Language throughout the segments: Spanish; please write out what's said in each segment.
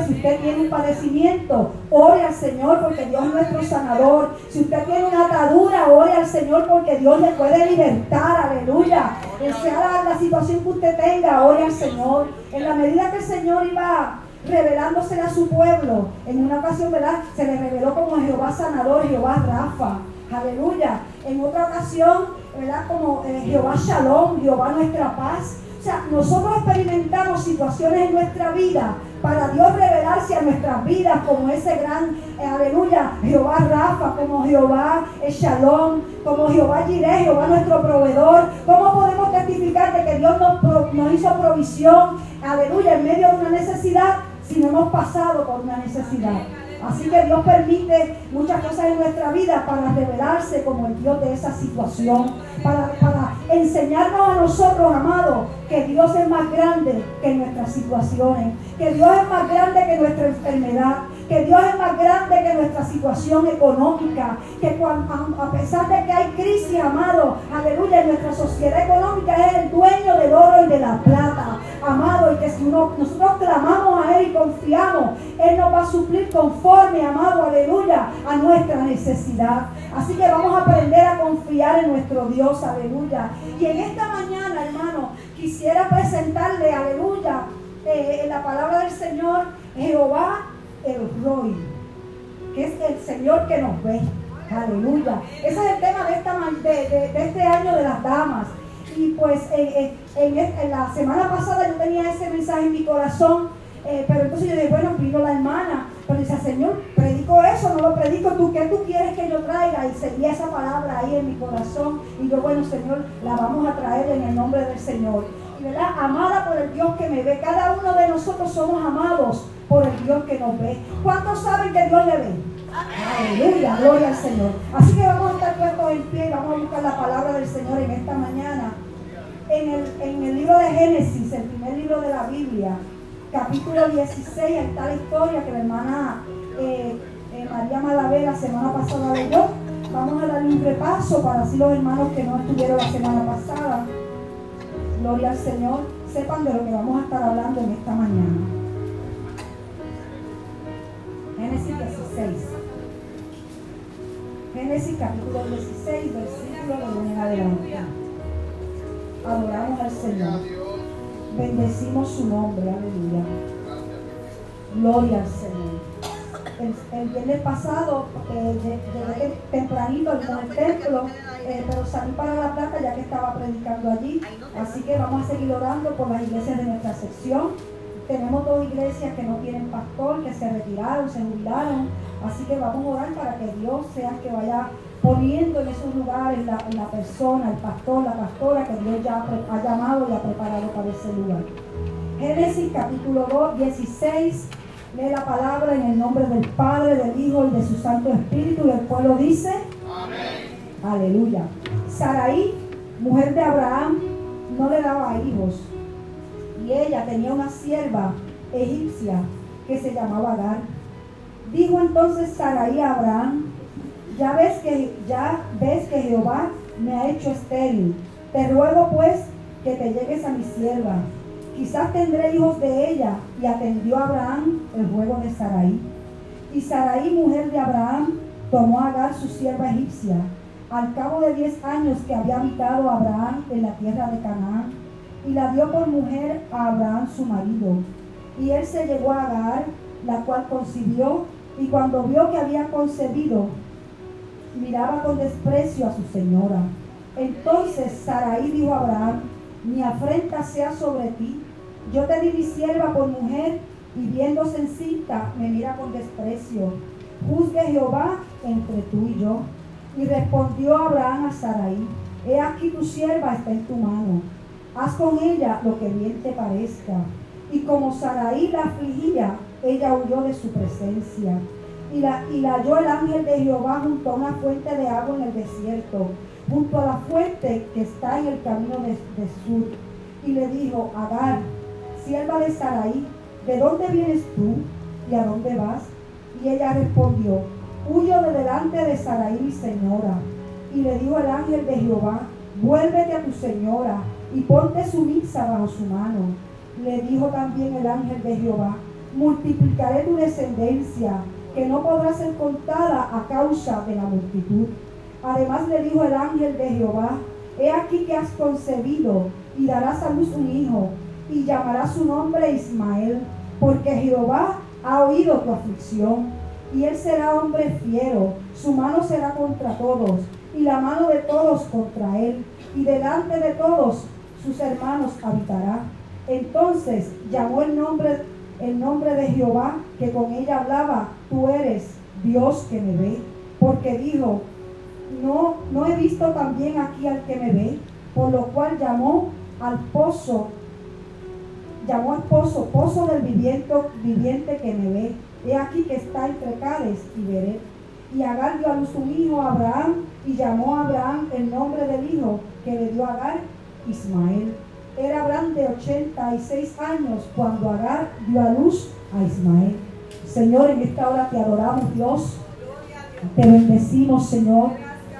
Si usted tiene un padecimiento, ore al Señor porque Dios es nuestro sanador. Si usted tiene una atadura, ore al Señor porque Dios le puede libertar. Aleluya. Sea la, situación que usted tenga, ore al Señor. En la medida que el Señor iba revelándose a su pueblo, en una ocasión, ¿verdad? Se le reveló como Jehová sanador, Jehová Rafa. Aleluya. En otra ocasión, ¿verdad? Como eh, Jehová Shalom, Jehová nuestra paz. O sea, nosotros experimentamos situaciones en nuestra vida para Dios revelarse a nuestras vidas como ese gran, eh, aleluya, Jehová Rafa, como Jehová Shalom, como Jehová Jireh, Jehová nuestro proveedor. ¿Cómo podemos testificar de que Dios nos, hizo provisión, aleluya, en medio de una necesidad si no hemos pasado por una necesidad? Así que Dios permite muchas cosas en nuestra vida para revelarse como el Dios de esa situación, para enseñarnos a nosotros, amados, que Dios es más grande que nuestras situaciones, que Dios es más grande que nuestra enfermedad, que Dios es más grande que nuestra situación económica, que a pesar de que hay crisis, amado, aleluya, nuestra sociedad económica es el dueño del oro y de la plata, amado, y que si nosotros clamamos a Él y confiamos, Él nos va a suplir conforme, amado, aleluya, a nuestra necesidad. Así que vamos a aprender a confiar en nuestro Dios, aleluya. Y en esta mañana, hermano, quisiera presentarle, aleluya, eh, en la palabra del Señor, Jehová el Roy, que es el Señor que nos ve. Aleluya. Ese es el tema de, esta, de, este año de las damas. Y pues en, la semana pasada yo tenía ese mensaje en mi corazón, eh, pero entonces yo dije, bueno, vino la hermana, pero dice, Señor, predico eso, no lo predico tú, ¿qué tú quieres que yo traiga? Y seguía esa palabra ahí en mi corazón. Y yo, bueno, Señor, la vamos a traer en el nombre del Señor. Verdad, amada por el Dios que me ve. Cada uno de nosotros somos amados por el Dios que nos ve. ¿Cuántos saben que Dios le ve? Aleluya, gloria al Señor. Así que vamos a estar puestos en pie y vamos a buscar la palabra del Señor en esta mañana. En el, en el libro de Génesis, el primer libro de la Biblia, capítulo 16, está la historia que la hermana eh, eh, María Malavé la semana pasada leyó. Vamos a darle un repaso para así los hermanos que no estuvieron la semana pasada. Gloria al Señor, sepan de lo que vamos a estar hablando en esta mañana. Génesis 16. Génesis capítulo 16, versículo de 1 en adelante. Adoramos al Señor. Bendecimos su nombre, aleluya. Gloria al Señor. El, viernes pasado eh, llegué tempranito al templo, eh, pero salí para la plata ya que estaba predicando allí. Así que vamos a seguir orando por las iglesias de nuestra sección tenemos dos iglesias que no tienen pastor, que se retiraron, se jubilaron. Así que vamos a orar para que Dios sea que vaya poniendo en esos lugares la, persona, el pastor, la pastora que Dios ya ha llamado y ha preparado para ese lugar. Génesis capítulo 2, 16. Lee la palabra en el nombre del Padre, del Hijo y de su Santo Espíritu. Y el pueblo dice: Amén. Aleluya. Saraí, mujer de Abraham, no le daba hijos y ella tenía una sierva egipcia que se llamaba Agar. Dijo entonces Sarai a Abraham, ya ves que ya ves que Jehová me ha hecho estéril. Te ruego pues que te llegues a mi sierva. Quizás tendré hijos de ella. Y atendió Abraham el ruego de Sarai. Y Sarai, mujer de Abraham, tomó a Agar su sierva egipcia. Al cabo de diez años que había habitado Abraham en la tierra de Canaán, y la dio por mujer a Abraham su marido. Y él se llegó a Agar, la cual concibió, y cuando vio que había concebido, miraba con desprecio a su señora. Entonces Saraí dijo a Abraham, mi afrenta sea sobre ti. Yo te di mi sierva por mujer, y viéndose encinta, me mira con desprecio. Juzgue Jehová entre tú y yo. Y respondió Abraham a Saraí, he aquí tu sierva está en tu mano haz con ella lo que bien te parezca. Y como Saraí la afligía, ella huyó de su presencia. Y la, y la halló el ángel de Jehová junto a una fuente de agua en el desierto, junto a la fuente que está en el camino de, de sur. Y le dijo, Agar, sierva de Saraí, ¿de dónde vienes tú y a dónde vas? Y ella respondió, huyo de delante de Saraí mi señora. Y le dijo el ángel de Jehová, vuélvete a tu señora y ponte su misa bajo su mano. Le dijo también el ángel de Jehová, multiplicaré tu descendencia, que no podrá ser contada a causa de la multitud. Además le dijo el ángel de Jehová, he aquí que has concebido y darás a luz un hijo, y llamará su nombre Ismael, porque Jehová ha oído tu aflicción, y él será hombre fiero, su mano será contra todos, y la mano de todos contra él, y delante de todos sus hermanos habitará. Entonces llamó el nombre, el nombre de Jehová, que con ella hablaba, tú eres Dios que me ve, porque dijo, no, no he visto también aquí al que me ve, por lo cual llamó al pozo, llamó al pozo, pozo del viviente, viviente que me ve. He aquí que está entre Cades y veré. Y Agar dio a luz un hijo a Abraham y llamó a Abraham el nombre del hijo que le dio a Agar, Ismael. Era Abraham de 86 años cuando Agar dio a luz a Ismael. Señor, en esta hora te adoramos, Dios. Te bendecimos, Señor.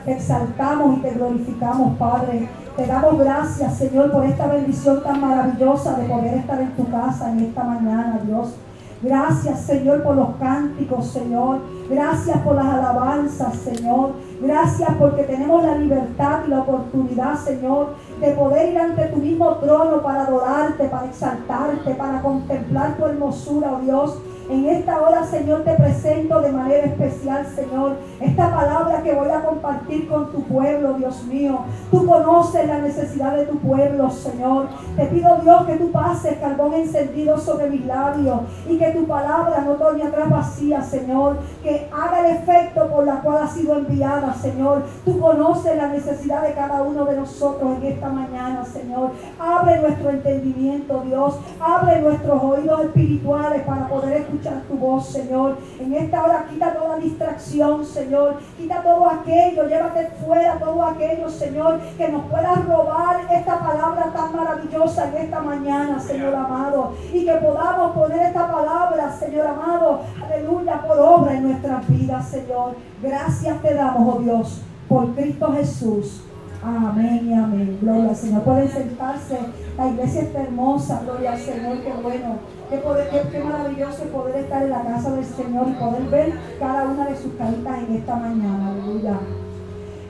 Te exaltamos y te glorificamos, Padre. Te damos gracias, Señor, por esta bendición tan maravillosa de poder estar en tu casa en esta mañana, Dios. Gracias, Señor, por los cánticos, Señor. Gracias por las alabanzas, Señor. Gracias porque tenemos la libertad y la oportunidad, Señor, de poder ir ante tu mismo trono para adorarte, para exaltarte, para contemplar tu hermosura, oh Dios. En esta hora, Señor, te presento de manera especial, Señor, esta palabra que voy a compartir con tu pueblo, Dios mío. Tú conoces la necesidad de tu pueblo, Señor. Te pido, Dios, que tú pases carbón encendido sobre mis labios y que tu palabra no torne atrás vacía, Señor. Que haga el efecto por la cual ha sido enviada, Señor. Tú conoces la necesidad de cada uno de nosotros en esta mañana, Señor. Abre nuestro entendimiento, Dios. Abre nuestros oídos espirituales para poder escuchar tu voz, Señor. En esta hora quita toda distracción, Señor. Quita todo aquello, llévate fuera todo aquello, Señor, que nos pueda robar esta palabra tan maravillosa en esta mañana, Señor amado. Y que podamos poner esta palabra, Señor amado, aleluya, por obra en nuestras vidas, Señor. Gracias te damos, oh Dios, por Cristo Jesús. Amén y amén. Gloria al Señor. Pueden sentarse. La iglesia está hermosa. Gloria al Señor. Qué bueno. Qué, maravilloso poder estar en la casa del Señor y poder ver cada una de sus caritas en esta mañana. Aleluya.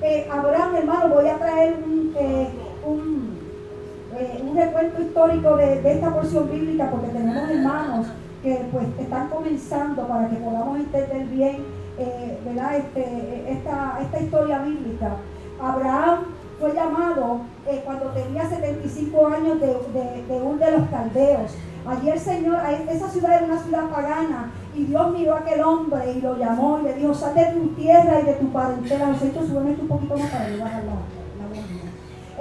Eh, Abraham, hermano, voy a traer un, eh, un, eh, un recuento histórico de, de, esta porción bíblica porque tenemos hermanos que pues están comenzando para que podamos entender bien eh, ¿verdad? Este, esta, esta historia bíblica. Abraham fue llamado eh, cuando tenía 75 años de, un de los caldeos. Allí el Señor, esa ciudad era una ciudad pagana, y Dios miró a aquel hombre y lo llamó y le dijo, sal de tu tierra y de tu parentela. No sé, un poquito más para llevar al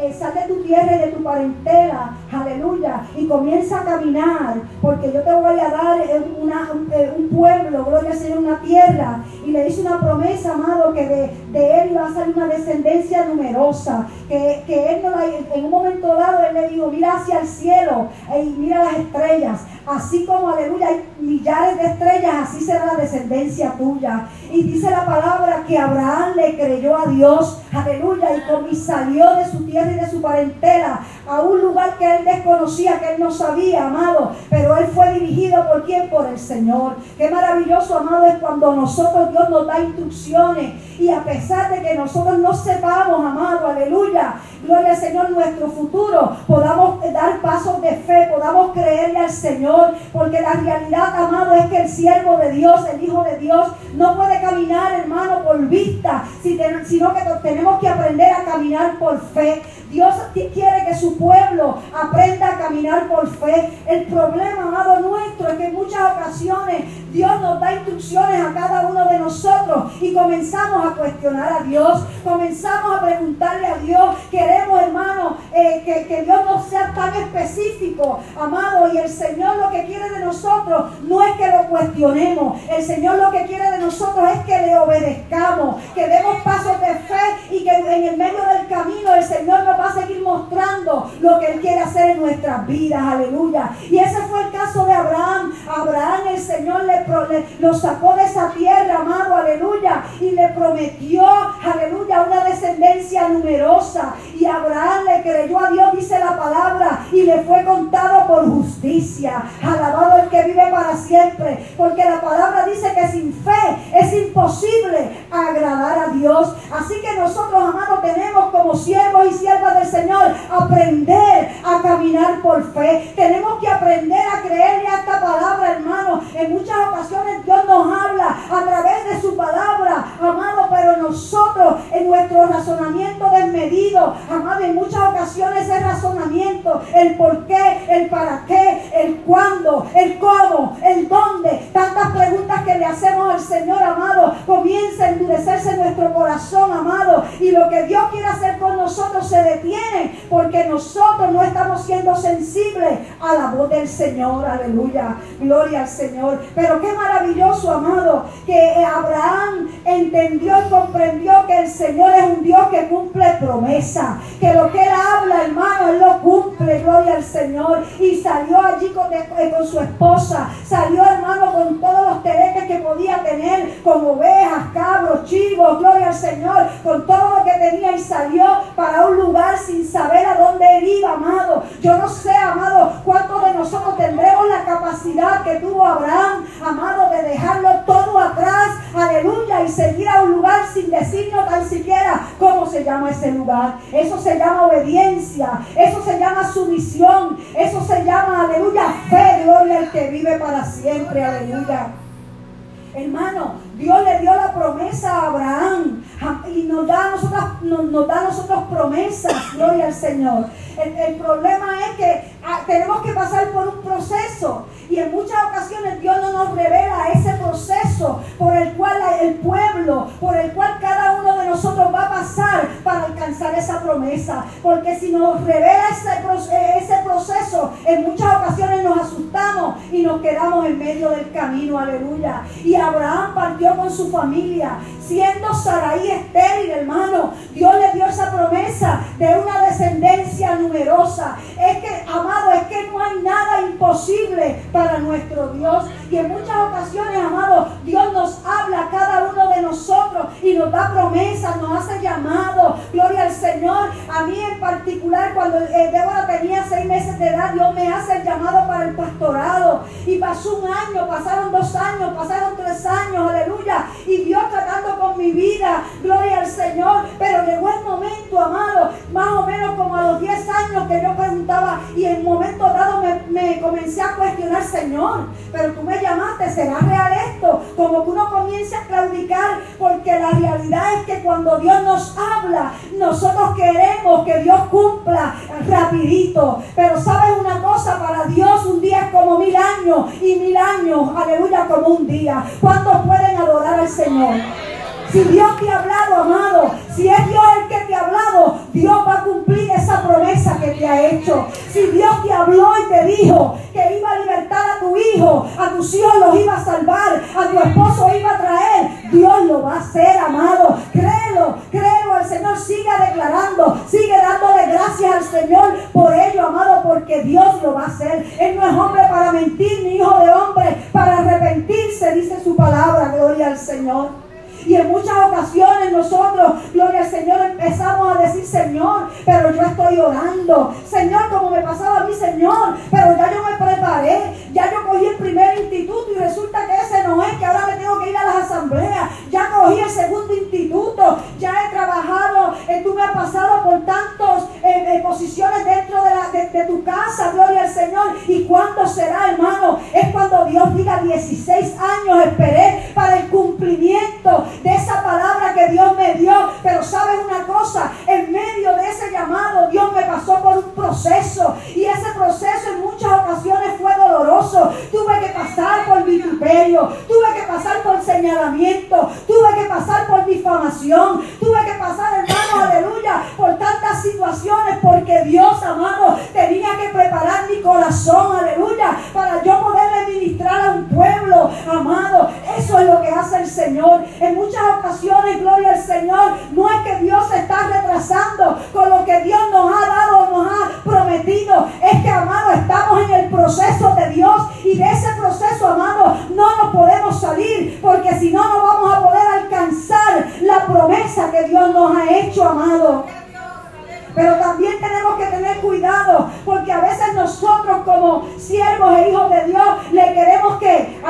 eh, tu tierra y de tu parentela, aleluya, y comienza a caminar, porque yo te voy a dar una, eh, un, pueblo, gloria a Señor, una tierra, y le hice una promesa, amado, que de, él iba a salir una descendencia numerosa, que, él no en un momento dado, él le dijo, mira hacia el cielo y mira las estrellas, así como, aleluya, hay millares de estrellas, así será la descendencia tuya. Y dice la palabra que Abraham le creyó a Dios, aleluya, y salió de su tierra y de su parentela a un lugar que él desconocía, que él no sabía, amado, pero él fue dirigido por quién? Por el Señor. Qué maravilloso, amado, es cuando nosotros Dios nos da instrucciones y a pesar de que nosotros no sepamos, amado, aleluya, gloria al Señor, nuestro futuro, podamos dar pasos de fe, podamos creerle al Señor, porque la realidad, amado, es que el siervo de Dios, el Hijo de Dios, no puede caminar, hermano, por vista, sino que tenemos que aprender a caminar por fe. Dios quiere que su pueblo aprenda a caminar por fe. El problema, amado nuestro, es que en muchas ocasiones Dios nos da instrucciones a cada uno de nosotros y comenzamos a cuestionar a Dios, comenzamos a preguntarle a Dios, queremos hermano eh, que, que Dios no sea tan específico, amado, y el Señor lo que quiere de nosotros no es que lo cuestionemos, el Señor lo que quiere de nosotros es que le obedezcamos, que demos pasos de fe y que en el medio del camino el Señor nos va a seguir mostrando lo que Él quiere hacer en nuestras vidas, aleluya. Y ese fue el caso de Abraham. Abraham el Señor le lo sacó de esa tierra, amado, aleluya, y le prometió, aleluya, una descendencia numerosa. Y Abraham le creyó a Dios, dice la palabra, y le fue contado por justicia. Alabado el que vive para siempre. Porque la palabra dice que sin fe es imposible agradar a Dios. Así que nosotros, amados, tenemos como siervos y siervas del Señor aprender a caminar por fe. Tenemos que aprender a creerle a esta palabra, hermano. En muchas ocasiones Dios nos habla a través de su palabra, amado, pero nosotros en nuestro razonamiento desmedido, amado, en muchas ocasiones ese razonamiento, el por qué, el para qué, el cuándo, el cómo, el dónde, tantas preguntas que le hacemos al Señor, amado, comienza a endurecerse nuestro corazón, amado, y lo que Dios quiere hacer con nosotros se detiene porque nosotros no estamos siendo sensibles a la voz del Señor, aleluya, gloria al Señor. Pero qué maravilloso, amado, que Abraham entendió y comprendió que el Señor es un Dios que cumple promesa, que lo que él habla, hermano, él lo cumple, gloria al Señor. Y salió allí con, eh, su esposa, salió, hermano, con todos los tereques que podía tener, con ovejas, cabros, chivos, gloria al Señor, con todo lo que tenía y salió para un lugar sin saber a dónde iba, amado. Yo no sé, amado, cuántos de nosotros tendremos la capacidad que tuvo Abraham, amado, de dejarlo todo atrás, aleluya, y seguir a un lugar sin decirnos tan siquiera cómo se llama ese lugar. Eso se llama obediencia, eso se llama sumisión, eso se llama, aleluya, fe, gloria al que vive para siempre, aleluya. Hermano, Dios le dio la promesa a Abraham y nos da a nosotros, nos, da a nosotros promesas, gloria al Señor. El, problema es que ah, tenemos que pasar por un proceso y en muchas ocasiones Dios no nos revela ese proceso por el cual el pueblo, por el cual cada uno de nosotros va a pasar para alcanzar esa promesa. Porque si nos revela ese, ese proceso, en muchas ocasiones nos asustamos y nos quedamos en medio del camino, aleluya. Y Abraham partió con su familia, siendo Saraí estéril, hermano. Dios le dio esa promesa de una descendencia numerosa. Es que, amado, es que no hay nada imposible para nuestro Dios. Y en muchas ocasiones, amado, Dios nos habla a cada uno de nosotros y nos da promesas, nos hace llamado. Gloria al Señor. A mí en particular, cuando eh, Débora tenía seis meses de edad, Dios me hace el llamado para el pastorado. Y pasó un año, pasaron dos años, pasaron tres años, aleluya. Y Dios tratando con mi vida, gloria al Señor. Pero llegó el momento, amado, más o menos como a los diez años que yo preguntaba y en momento dado me, me comencé a cuestionar, Señor, pero tú me llamaste, ¿será real esto? Como que uno comienza a claudicar porque la realidad es que cuando Dios nos habla, nosotros queremos que Dios cumpla rapidito. Pero sabes una cosa, para Dios un día es como mil años y mil años, aleluya, como un día. ¿Cuántos pueden adorar al Señor? Si Dios te ha hablado, amado, si es Dios el que te ha hablado, Dios va a cumplir esa promesa que te ha hecho. Si Dios te habló y te dijo que iba a libertar a tu hijo, a tus hijos los iba a salvar, a tu esposo iba a traer, Dios lo va a hacer, amado. Créelo, créelo al Señor. Siga declarando, sigue dándole gracias al Señor por ello, amado, porque Dios lo va a hacer. Él no es hombre para mentir, ni hijo de hombre para arrepentirse, dice su palabra. Gloria al Señor. Y en muchas ocasiones nosotros, gloria al Señor, empezamos a decir, Señor, pero yo estoy orando. Señor, como me pasaba a mí, Señor, pero ya yo me preparé, ya yo cogí el primer instituto y resulta que ese no es, que ahora me tengo que ir a las asambleas. Ya cogí el segundo instituto, ya he trabajado, eh, tú me has pasado por tantas eh, eh, posiciones dentro de, tu casa, gloria al Señor. ¿Y cuándo será, hermano? Es cuando Dios diga 16 años esperé para el cumplimiento de esa palabra que Dios me dio. Pero sabes una cosa, en medio de ese llamado Dios me pasó por un proceso y ese proceso en muchas ocasiones fue doloroso. Tuve que pasar por vituperio, tuve que pasar por señalamiento, tuve que pasar por difamación, tuve que pasar, hermano, aleluya, por tantas situaciones porque Dios, amado, tenía que preparar mi corazón, aleluya, para yo poder ministrar a un pueblo, amado. Eso es lo que hace el Señor. En muchas ocasiones, gloria al Señor, no es que Dios se está retrasando con lo que Dios nos ha dado, nos ha prometido. Es que, amado, estamos en el proceso de Dios y de ese proceso, amado, no nos podemos salir porque si no, no vamos a poder alcanzar la promesa que Dios nos ha hecho, amado. Pero siervos e hijos de Dios, le queremos que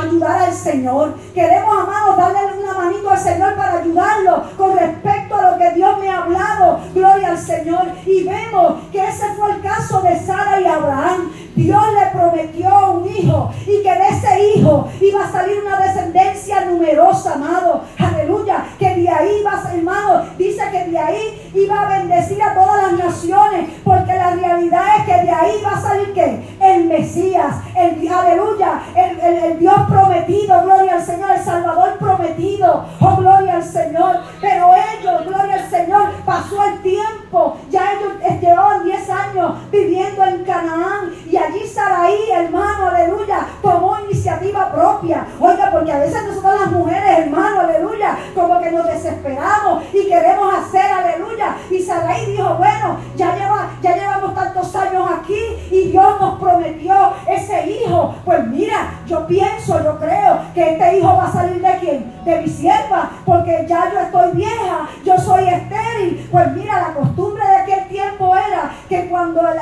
ayudar al Señor. Queremos, amados, darle una manito al Señor para ayudarlo con respecto a lo que Dios me ha hablado. Gloria al Señor. Y vemos que ese fue el caso de Sara y Abraham. Dios le prometió un hijo y que de ese hijo iba a salir una descendencia numerosa, amado. Aleluya. Que de ahí va, hermano, dice que de ahí iba a bendecir a todas las naciones, porque la realidad es que de ahí va a salir que el Mesías, el aleluya, el, el Dios prometido, gloria al Señor, el Salvador prometido, oh gloria al Señor. Pero ellos, gloria al Señor, pasó el tiempo, ya ellos llevaban 10 años viviendo en Canaán y allí Saraí, hermano, aleluya, tomó iniciativa propia. Oiga, porque a veces nosotros las mujeres, hermano, aleluya, como que nos desesperamos y queremos hacer, aleluya. Y Saraí dijo, bueno, ya, lleva, ya llevamos tantos años aquí y Dios nos ese hijo. Pues mira, yo pienso, yo creo que este hijo va a salir de quién? De mi sierva, porque ya yo estoy vieja, yo soy estéril. Pues mira, la costumbre de aquel tiempo era que cuando la,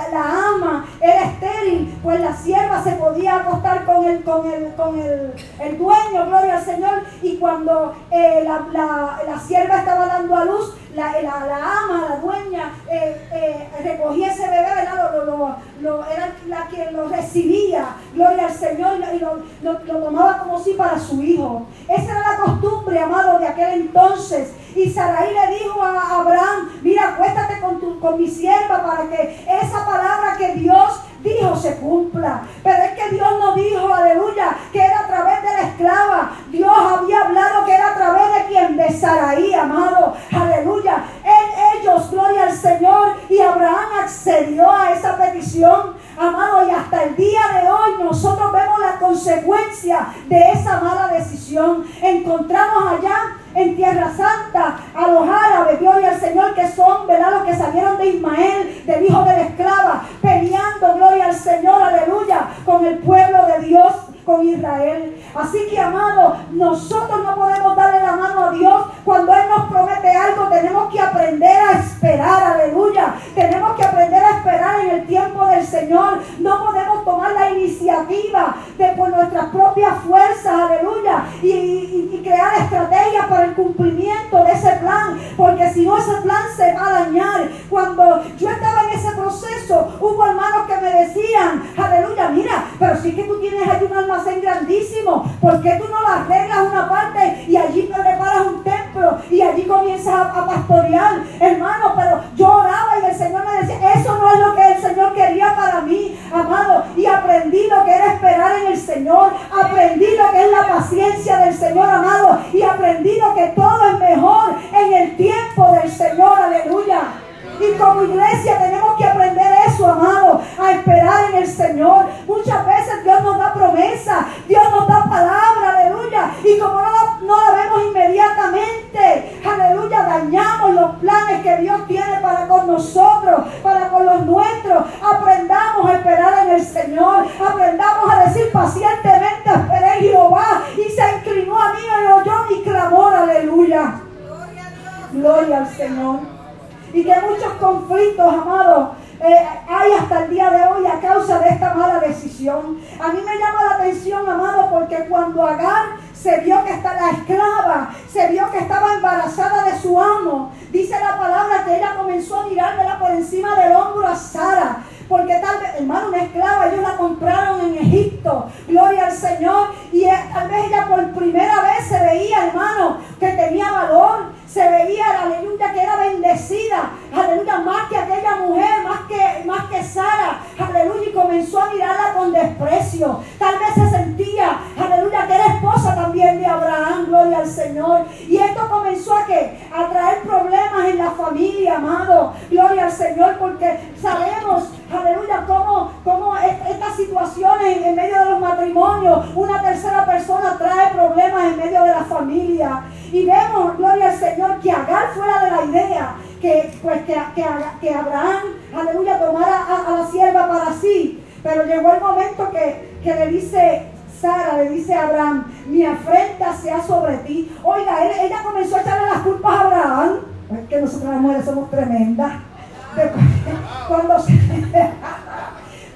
ama pues la sierva se podía acostar con el, con el, con el, dueño, gloria al Señor, y cuando eh, la, sierva estaba dando a luz, la, ama, la dueña, eh, eh, recogía ese bebé, era la que lo recibía, gloria al Señor, y lo, tomaba como si para su hijo. Esa era la costumbre, amado, de aquel entonces. Y Sarai le dijo a Abraham, mira, acuéstate con, tu, con mi sierva para que esa palabra que Dios dijo se cumpla. Pero es que Dios no dijo, aleluya, que era a través de la esclava. Dios había hablado que era a través de quien, de Saraí, amado. Aleluya. ellos, gloria al Señor. Y Abraham accedió a esa petición, amado. Y hasta el día de hoy nosotros vemos la consecuencia de esa mala decisión. Encontramos allá en Tierra Santa a los árabes, gloria al Señor, que son, ¿verdad? Los que salieron de Ismael, del hijo de la esclava, peleando, gloria al Señor, aleluya, con el pueblo de Dios con Israel. Así que, amado, nosotros no podemos darle la mano a Dios cuando Él nos promete algo. Tenemos que aprender a esperar, aleluya. Tenemos que aprender a esperar en el tiempo del Señor. No podemos tomar la iniciativa de por nuestras propias fuerzas, aleluya, y, y crear estrategias para el cumplimiento de ese plan, porque si no ese plan se va a dañar. Cuando yo estaba en ese proceso, hubo hermanos que me decían, aleluya, mira, pero es que tú tienes ahí un almacén grandísimo, ¿por qué tú no lo arreglas una parte y allí preparas un templo y allí comienzas a, pastorear? Hermano, pero yo oraba y el Señor me decía, eso no es lo que el Señor quería para mí, amado, y aprendí lo que era esperar en el Señor, aprendí lo que es la paciencia del Señor, amado, y aprendí lo que todo es mejor en el tiempo del Señor, aleluya. Y como iglesia tenemos que aprender eso, amado, a esperar en el Señor. Muchas veces Dios nos da promesa, Dios nos da palabra, aleluya. Y como no la, vemos inmediatamente, aleluya, dañamos los planes que Dios tiene para con nosotros, para con los nuestros. Aprendamos a esperar en el Señor. Aprendamos a decir pacientemente, esperé en Jehová. Y se inclinó a mí y oyó mi clamor, aleluya. Gloria al Señor y que muchos conflictos, amados, eh, hay hasta el día de hoy a causa de esta mala decisión. A mí me llama la atención, amado, porque cuando Agar se vio que está la esclava, se vio que estaba embarazada de su amo, dice la palabra que ella comenzó a mirármela por encima del hombro a Sara. Porque tal vez, hermano, una esclava, ellos la compraron en Egipto. Gloria al Señor. Y tal vez ella por primera vez se veía, hermano, que tenía valor se veía, aleluya, que era bendecida, aleluya, más que aquella mujer, más que, más que Sara, aleluya, y comenzó a mirarla con desprecio. Tal vez se sentía, aleluya, que era esposa también de Abraham, gloria al Señor. Y esto comenzó a que a traer problemas en la familia, amado, gloria al Señor, porque sabemos, aleluya, cómo, cómo estas situaciones en medio de los matrimonios, una tercera persona trae problemas en medio de la familia. Y vemos, gloria al Señor, que Agar fuera de la idea que, pues, que, que, Abraham, aleluya, tomara a, la sierva para sí. Pero llegó el momento que, que le dice Sara, le dice a Abraham, mi afrenta sea sobre ti. Oiga, ella comenzó a echarle las culpas a Abraham. Es que nosotros las mujeres somos tremendas. cuando, cuando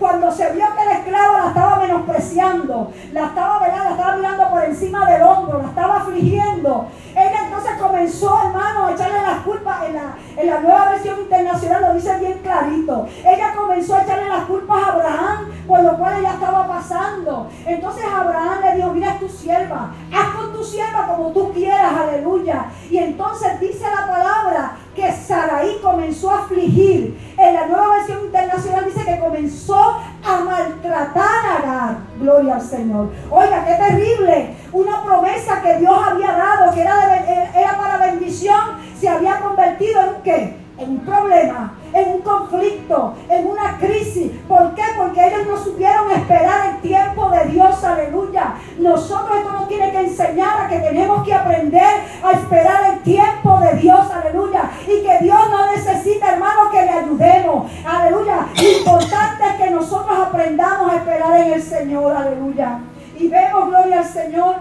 cuando se vio que el esclavo la estaba menospreciando, la estaba, la estaba mirando por encima del hombro, la estaba afligiendo, ella entonces comenzó, hermano, a echarle las culpas. En la, en la nueva versión internacional lo dice bien clarito. Ella comenzó a echarle las culpas a Abraham por lo cual ella estaba pasando. Entonces Abraham le dijo, mira, es tu sierva, haz con tu sierva como tú quieras, aleluya. Y entonces dice la palabra que Saraí comenzó a afligir. En la nueva versión internacional dice que comenzó a maltratar a Agar. Gloria al Señor. Oiga, qué terrible. Una promesa que Dios había dado, que era, era para bendición, se había convertido en qué? En un problema en un conflicto, en una crisis. ¿Por qué? Porque ellos no supieron esperar el tiempo de Dios, aleluya. Nosotros esto nos tiene que enseñar a que tenemos que aprender a esperar el tiempo de Dios, aleluya. Y que Dios no necesita, hermano, que le ayudemos, aleluya. Lo importante es que nosotros aprendamos a esperar en el Señor, aleluya. Y vemos, gloria al Señor,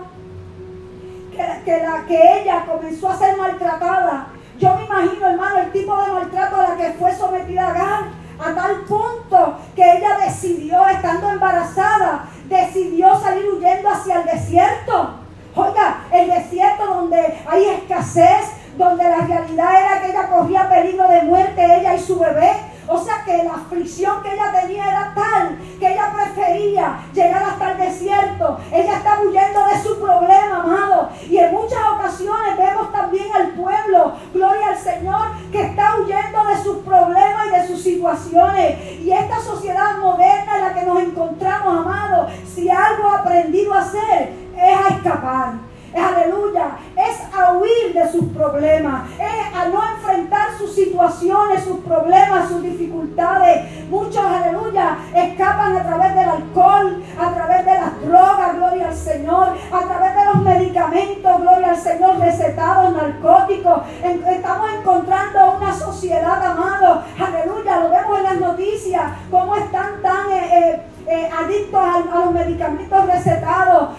que, que, la, que ella comenzó a ser maltratada yo me imagino, hermano, el tipo de maltrato a la que fue sometida Agar, a tal punto que ella decidió, estando embarazada, decidió salir huyendo hacia el desierto. Oiga, el desierto donde hay escasez, donde la realidad era que ella corría peligro de muerte, ella y su bebé. O sea que la aflicción que ella tenía era tal que ella prefería llegar hasta el desierto. Ella estaba huyendo de su problema, amado. Y en muchas ocasiones vemos también al pueblo, gloria al Señor, que está huyendo de sus problemas y de sus situaciones. Y esta sociedad moderna en la que nos encontramos, amado, si algo ha aprendido a hacer es a escapar aleluya, es a huir de sus problemas, es a no enfrentar sus situaciones, sus problemas, sus dificultades. Muchos, aleluya, escapan a través del alcohol, a través de las drogas, gloria al Señor, a través de los medicamentos, gloria al Señor, recetados, narcóticos. Estamos encontrando una sociedad, amado, aleluya, lo vemos en las noticias, cómo están tan... Eh, eh, eh, adictos a, los medicamentos recetados.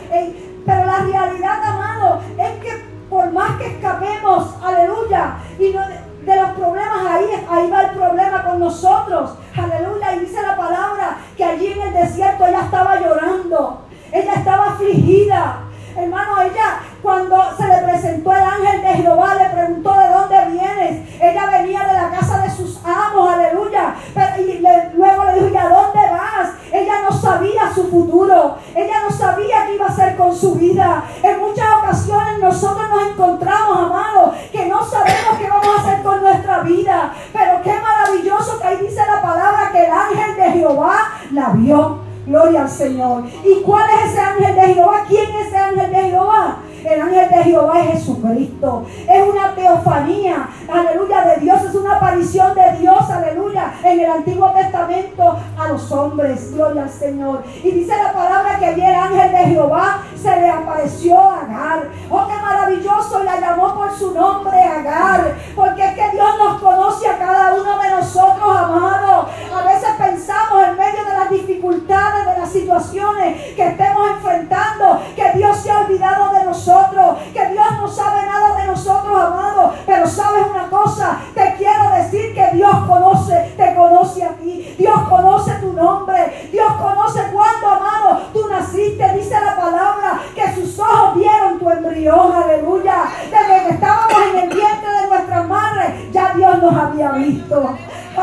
Pero la realidad, amado, es que por más que escapemos, aleluya, y de los problemas, ahí, ahí va el problema con nosotros, aleluya. Y dice la palabra que allí en el desierto ella estaba llorando, ella estaba afligida. Hermano, ella cuando se le presentó el ángel de Jehová, le preguntó de dónde vienes. Ella venía de la casa de sus amos, aleluya. y luego le dijo, ¿y a dónde vas? Ella no sabía su futuro. Ella no sabía qué iba a hacer con su vida. En muchas ocasiones nosotros nos encontramos, amados, que no sabemos qué vamos a hacer con nuestra vida. Pero qué maravilloso que ahí dice la palabra que el ángel de Jehová la vio. Gloria al Señor. ¿Y cuál es ese ángel de Jehová? ¿Quién es ese ángel de Jehová? El ángel de Jehová es Jesucristo. Es una teofanía, aleluya, de Dios. Es una aparición de Dios, aleluya, en el Antiguo Testamento a los hombres. Gloria al Señor. Y dice la palabra que allí el ángel de Jehová se le apareció a Agar. Oh, qué maravilloso. La llamó por su nombre Agar. Porque es que Dios nos conoce a cada uno de nosotros, amados. A veces pensamos en medio de dificultades, de las situaciones que estemos enfrentando, que Dios se ha olvidado de nosotros que Dios no sabe nada de nosotros, amado. Pero sabes una cosa, te quiero decir que Dios conoce, te conoce a ti. Dios conoce tu nombre. Dios conoce cuándo, amado, tú naciste. Dice la palabra que sus ojos vieron tu embrión, aleluya. Desde que estábamos en el vientre de nuestras madres, ya Dios nos había visto.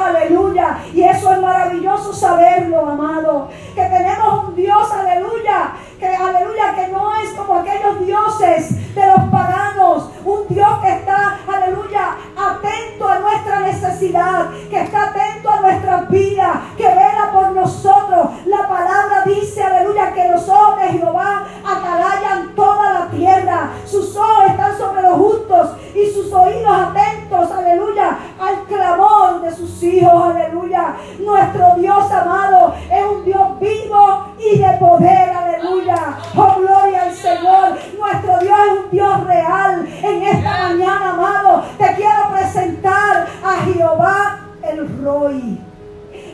Aleluya. Y eso es maravilloso saberlo, amado. Que tenemos un Dios, aleluya. Que, aleluya, que no es como aquellos dioses de los paganos. Un Dios que está, aleluya, atento a nuestra necesidad. Que está atento a nuestra vida. Que vela por nosotros. La palabra dice, aleluya, que los ojos de Jehová atalayan toda la tierra. Sus ojos están sobre los justos y sus oídos atentos, aleluya, al clamor de sus hijos, aleluya. Nuestro Dios amado es un Dios vivo y de poder, aleluya. Oh, gloria al Señor. Nuestro Dios es un Dios real. En esta mañana, amado, te quiero presentar a Jehová el Roy.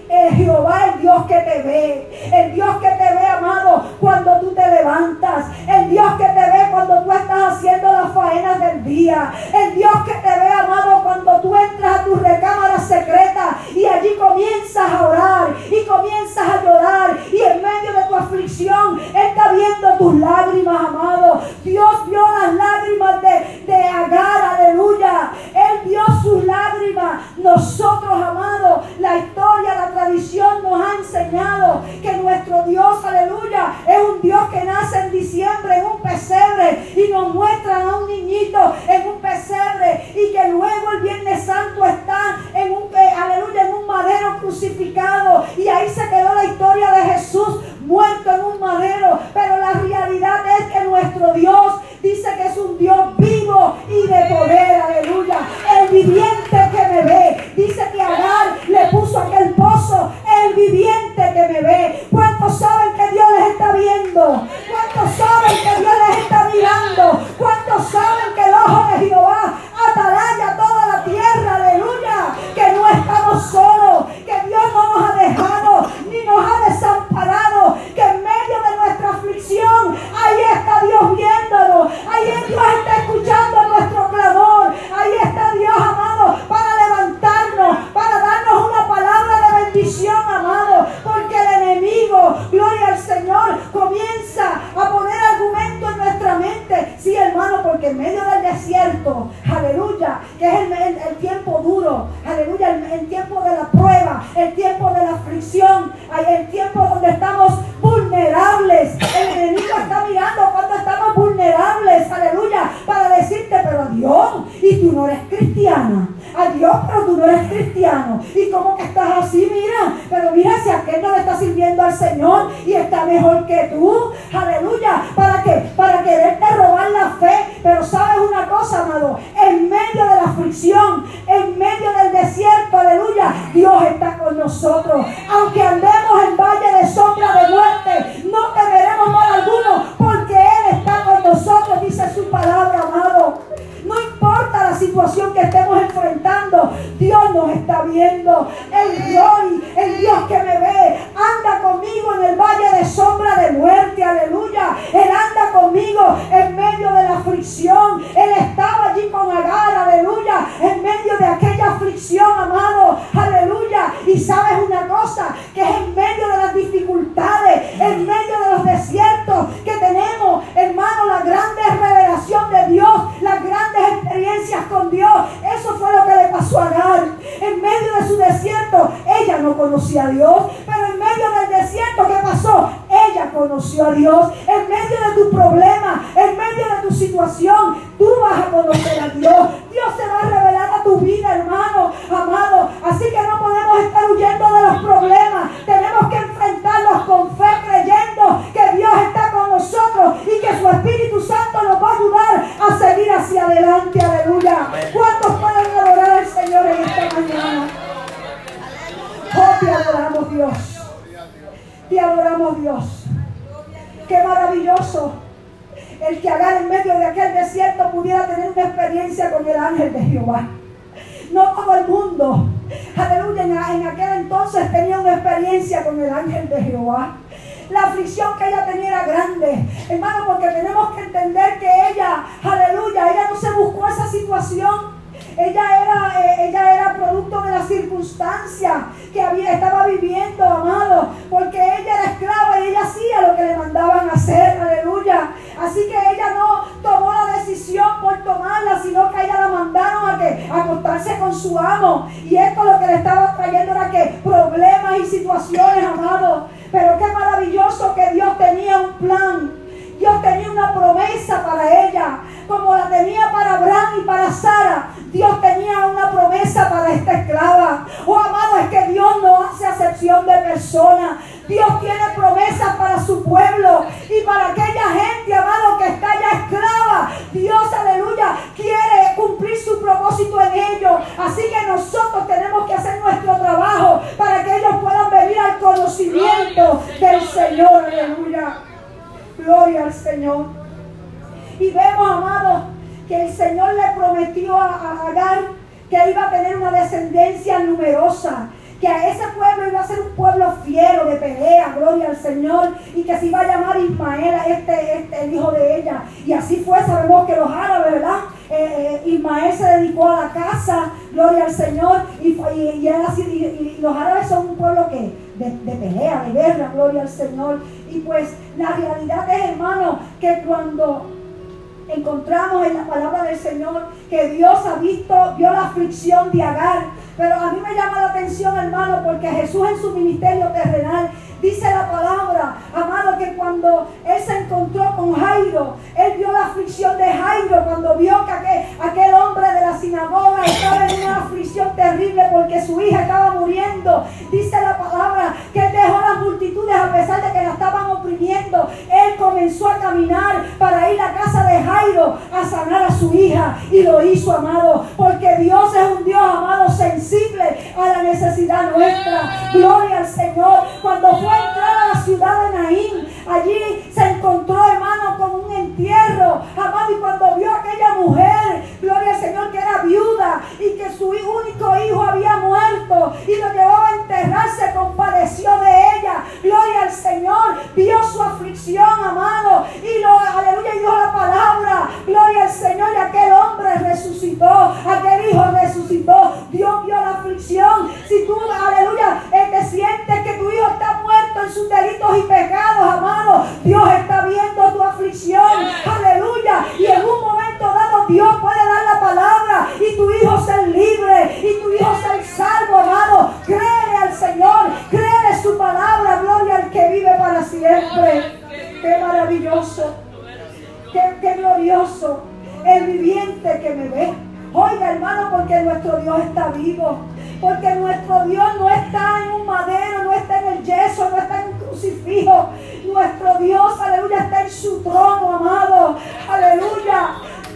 El Jehová, el Dios que te ve. El Dios que te ve, amado, cuando tú te levantas. El Dios que te ve cuando tú estás haciendo las faenas del día. El Dios que te ve, amado, cuando tú entras a tu recámara secreta y allí comienzas a orar y comienzas a llorar nos tú no eres cristiano. ¿Y cómo que estás así? Mira, pero mira si aquel no le está sirviendo al Señor y está mejor que tú. Aleluya. ¿Para qué? Para quererte robar la fe. Pero sabes una cosa, amado. En medio de la aflicción, en medio del desierto, aleluya, Dios está con nosotros. Aunque andemos en valle de sombra de muerte, no temeremos mal alguno, porque Él está con nosotros, dice su palabra, amado. Situación que estemos enfrentando, Dios nos está viendo. El Dios, el Dios que me ve, anda conmigo en el valle de sombra de muerte, aleluya. Él anda conmigo en medio de la aflicción. Él estaba allí con Agar, aleluya, en medio de aquella aflicción, amado, aleluya. Y sabes una cosa, que es en medio de las dificultades, en medio de los desiertos que tenemos, hermano, la grande revelación de Dios, las grandes experiencias con Dios. Eso fue lo que le pasó a Agar. En medio de su desierto, ella no conocía a Dios, pero en medio del desierto, ¿qué pasó? Ella conoció a Dios. En medio de tu problema, en medio de tu situación, tú vas a conocer a Dios. Dios se va a revelar a tu vida, hermano, amado. Así que no podemos estar huyendo de los problemas. Tenemos que enfrentarlos con fe, creyendo que Dios está con nosotros y que su Espíritu Santo nos va a ayudar a seguir hacia adelante. Aleluya. ¿Cuántos pueden adorar al Señor en esta mañana? Oh, te adoramos Dios. Te adoramos Dios. Qué maravilloso el que haga en medio de aquel desierto pudiera tener una experiencia con el ángel de Jehová. No todo el mundo, aleluya, en, aquel entonces tenía una experiencia con el ángel de Jehová. La aflicción que ella tenía era grande. Hermano, porque tenemos que entender que ella, aleluya, ella no se buscó esa situación. Ella era, eh, ella era producto de la circunstancia que había, estaba viviendo, amado, porque ella era esclava y ella hacía lo que le mandaban hacer, aleluya. Así que ella no tomó la decisión por tomarla, sino que ella la mandaron a que a acostarse con su amo. Y esto lo que le estaba trayendo era que problemas y situaciones, amado. Pero qué maravilloso que Dios tenía un plan. Dios tenía una promesa para ella, como la tenía para Abraham y para Sara. Dios tenía una promesa para esta esclava. Oh, amado, es que Dios no hace acepción de personas. Dios tiene promesas para su pueblo y para aquella gente, amado, que está ya esclava. Dios, aleluya, quiere cumplir su propósito en ellos. Así que nosotros tenemos que hacer nuestro trabajo para que ellos puedan venir al conocimiento del Señor. Aleluya. Gloria al Señor. Y vemos, amado, que el Señor le prometió a Agar que iba a tener una descendencia numerosa que a ese pueblo iba a ser un pueblo fiero de pelea, gloria al Señor, y que se iba a llamar Ismael, este, este, el hijo de ella. Y así fue, sabemos que los árabes, ¿verdad? Eh, eh, Ismael se dedicó a la casa, gloria al Señor, y, y, los árabes son un pueblo que de, de, pelea, de guerra, gloria al Señor. Y pues la realidad es, hermano, que cuando encontramos en la palabra del Señor que Dios ha visto, vio la aflicción de Agar. Pero a mí me llama la atención, hermano, porque Jesús en su ministerio terrenal dice la palabra, amado, que cuando él se encontró con Jairo, él vio la aflicción de Jairo cuando vio que aquel, hombre de la sinagoga estaba en una aflicción terrible porque su hija estaba muriendo, dice la palabra que él dejó las multitudes a pesar de que la estaban oprimiendo. Él comenzó a caminar para ir a casa de Jairo a sanar a su hija y lo hizo, amado, porque Dios es un Dios, amado, a la necesidad nuestra. Gloria al Señor. Cuando fue a entrar a la ciudad de Naín, allí se encontró, hermano, con un entierro, amado, y cuando vio a aquella mujer, gloria al Señor, que era viuda y que su único hijo había muerto y lo llevó a enterrarse, compadeció de ella. Gloria al Señor, vio su aflicción, amado, y lo, aleluya, y dio la palabra. Gloria al Señor, y aquel hombre resucitó, aquel hijo resucitó. Dios vio la aflicción. Si tú, aleluya, eh, te sientes que tu hijo está muerto en sus delitos y pecados, amado, Dios está viendo tu aflicción. Aleluya. Y en un momento dado, Dios puede dar la palabra y tu hijo ser libre y tu hijo ser salvo, amado. Créele al Señor, créele su palabra, gloria al que vive para siempre. Qué maravilloso, qué, qué glorioso el viviente que me ve. Oiga, hermano, porque nuestro Dios está vivo. Porque nuestro Dios no está en un madero, no está en el yeso, no está en un crucifijo. Nuestro Dios, aleluya, está en su trono, amado. Aleluya.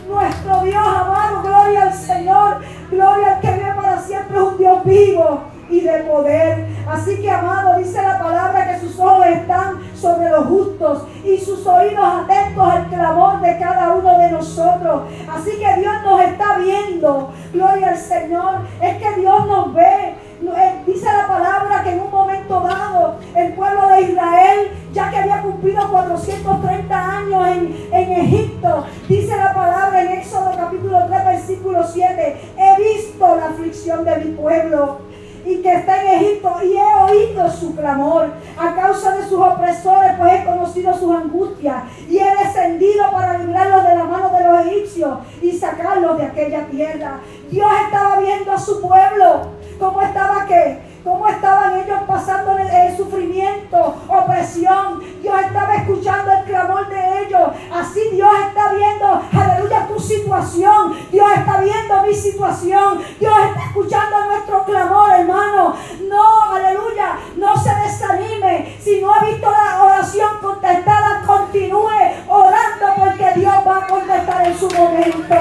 Nuestro Dios, amado, gloria al Señor. Gloria al que vive para siempre, es un Dios vivo y de poder. Así que, amado, dice la palabra que sus ojos están sobre los justos y sus oídos atentos al clamor de cada uno de nosotros. Así que Dios nos está viendo. Gloria al Señor. Es que Dios nos ve. Eh, dice la palabra que en un momento dado. El pueblo de Israel, ya que había cumplido 430 años en, en Egipto, dice la palabra en Éxodo capítulo 3, versículo 7, he visto la aflicción de mi pueblo y que está en Egipto y he oído su clamor. A causa de sus opresores, pues he conocido sus angustias y he descendido para librarlos de la mano de los egipcios y sacarlos de aquella tierra. Dios estaba viendo a su pueblo, cómo estaba que cómo estaban ellos pasando el, el, sufrimiento, opresión. Dios estaba escuchando el clamor de ellos. Así Dios está viendo, aleluya, tu situación. Dios está viendo mi situación. Dios está escuchando nuestro clamor, hermano. No, aleluya, no se desanime. Si no ha visto la oración contestada, continúe orando porque Dios va a contestar en su momento.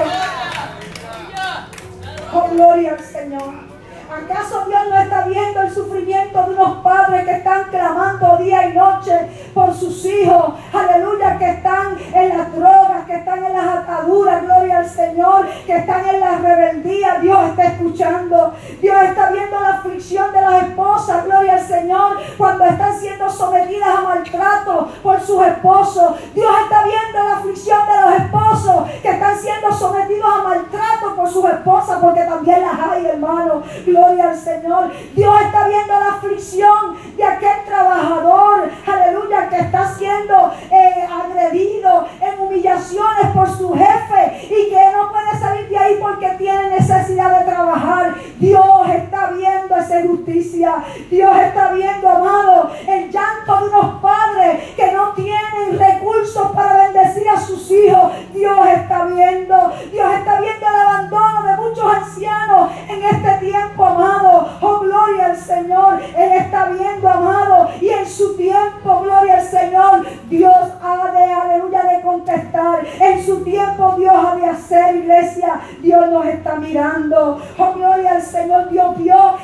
Oh, gloria al Señor. ¿Acaso Dios no está viendo el sufrimiento de unos padres que están clamando día y noche por sus hijos? Aleluya, que están en las drogas, que están en las ataduras, gloria al Señor, que están en la rebeldía. Dios está escuchando. Dios está viendo la aflicción de las esposas, gloria al Señor, cuando están siendo sometidas a maltrato por sus esposos. Dios está viendo la aflicción de los esposos que están siendo sometidos a maltrato por sus esposas, porque también las hay, hermano. Gloria al Señor. Dios está viendo la aflicción de aquel trabajador, aleluya, que está siendo eh, agredido en humillaciones por su jefe y que no puede salir de ahí porque tiene necesidad de trabajar. Dios está viendo esa justicia. Dios está viendo, amado, el llanto de unos padres que no tienen recursos para bendecir a sus hijos. Dios está viendo. Dios está viendo el abandono de muchos ancianos en este tiempo amado. Oh, gloria al Señor. Él está viendo, amado. Y en su tiempo, gloria al Señor, Dios ha de, aleluya, de contestar. En su tiempo Dios ha de hacer, iglesia. Dios nos está mirando. Oh, gloria al Señor. Dios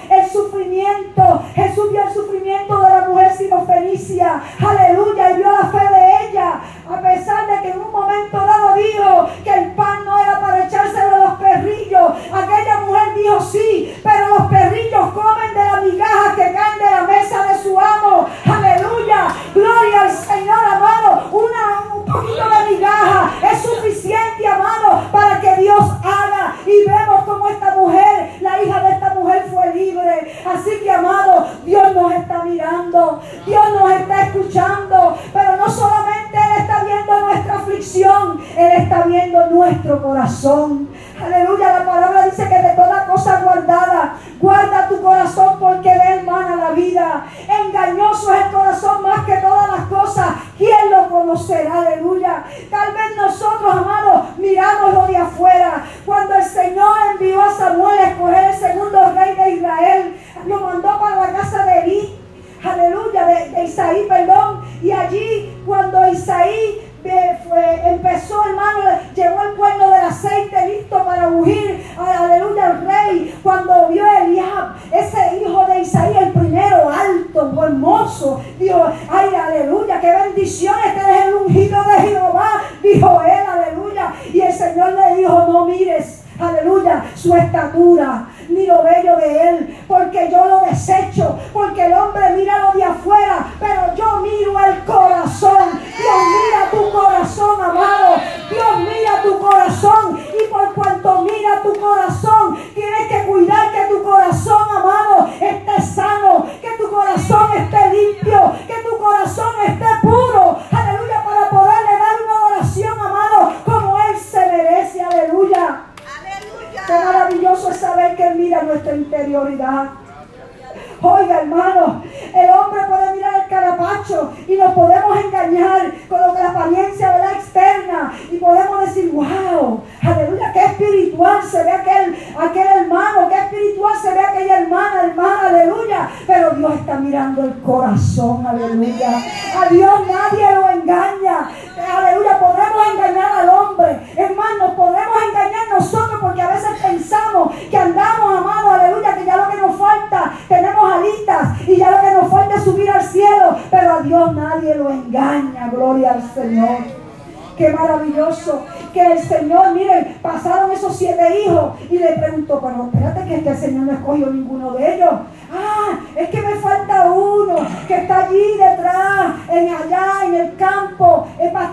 el sufrimiento. Jesús vio el sufrimiento de la mujer sirofenicia. Aleluya. Y vio la fe de ella. A pesar de que en un momento dado dijo que el pan no era para echárselo a los perrillos. Aquella mujer dijo sí, pero los perrillos comen de la migaja que caen de la mesa de su amo. Aleluya. Gloria al Señor, amado. Una, un poquito de migaja es suficiente, amado, para que Dios haga. Y vemos como esta mujer, la hija de esta mujer fue fue libre. Así que, amado, Dios nos está mirando, Dios nos está escuchando, pero no solamente Él está viendo nuestra aflicción, Él está viendo nuestro corazón. Aleluya, la palabra dice que de toda cosa guardada, guarda tu corazón porque ve, hermana, la vida. Engañoso es el corazón más que todas las cosas. ¿Quién lo conocerá? Aleluya. Tal vez nosotros, amados, miramos lo de afuera. Cuando el Señor envió a Samuel a escoger el segundo rey,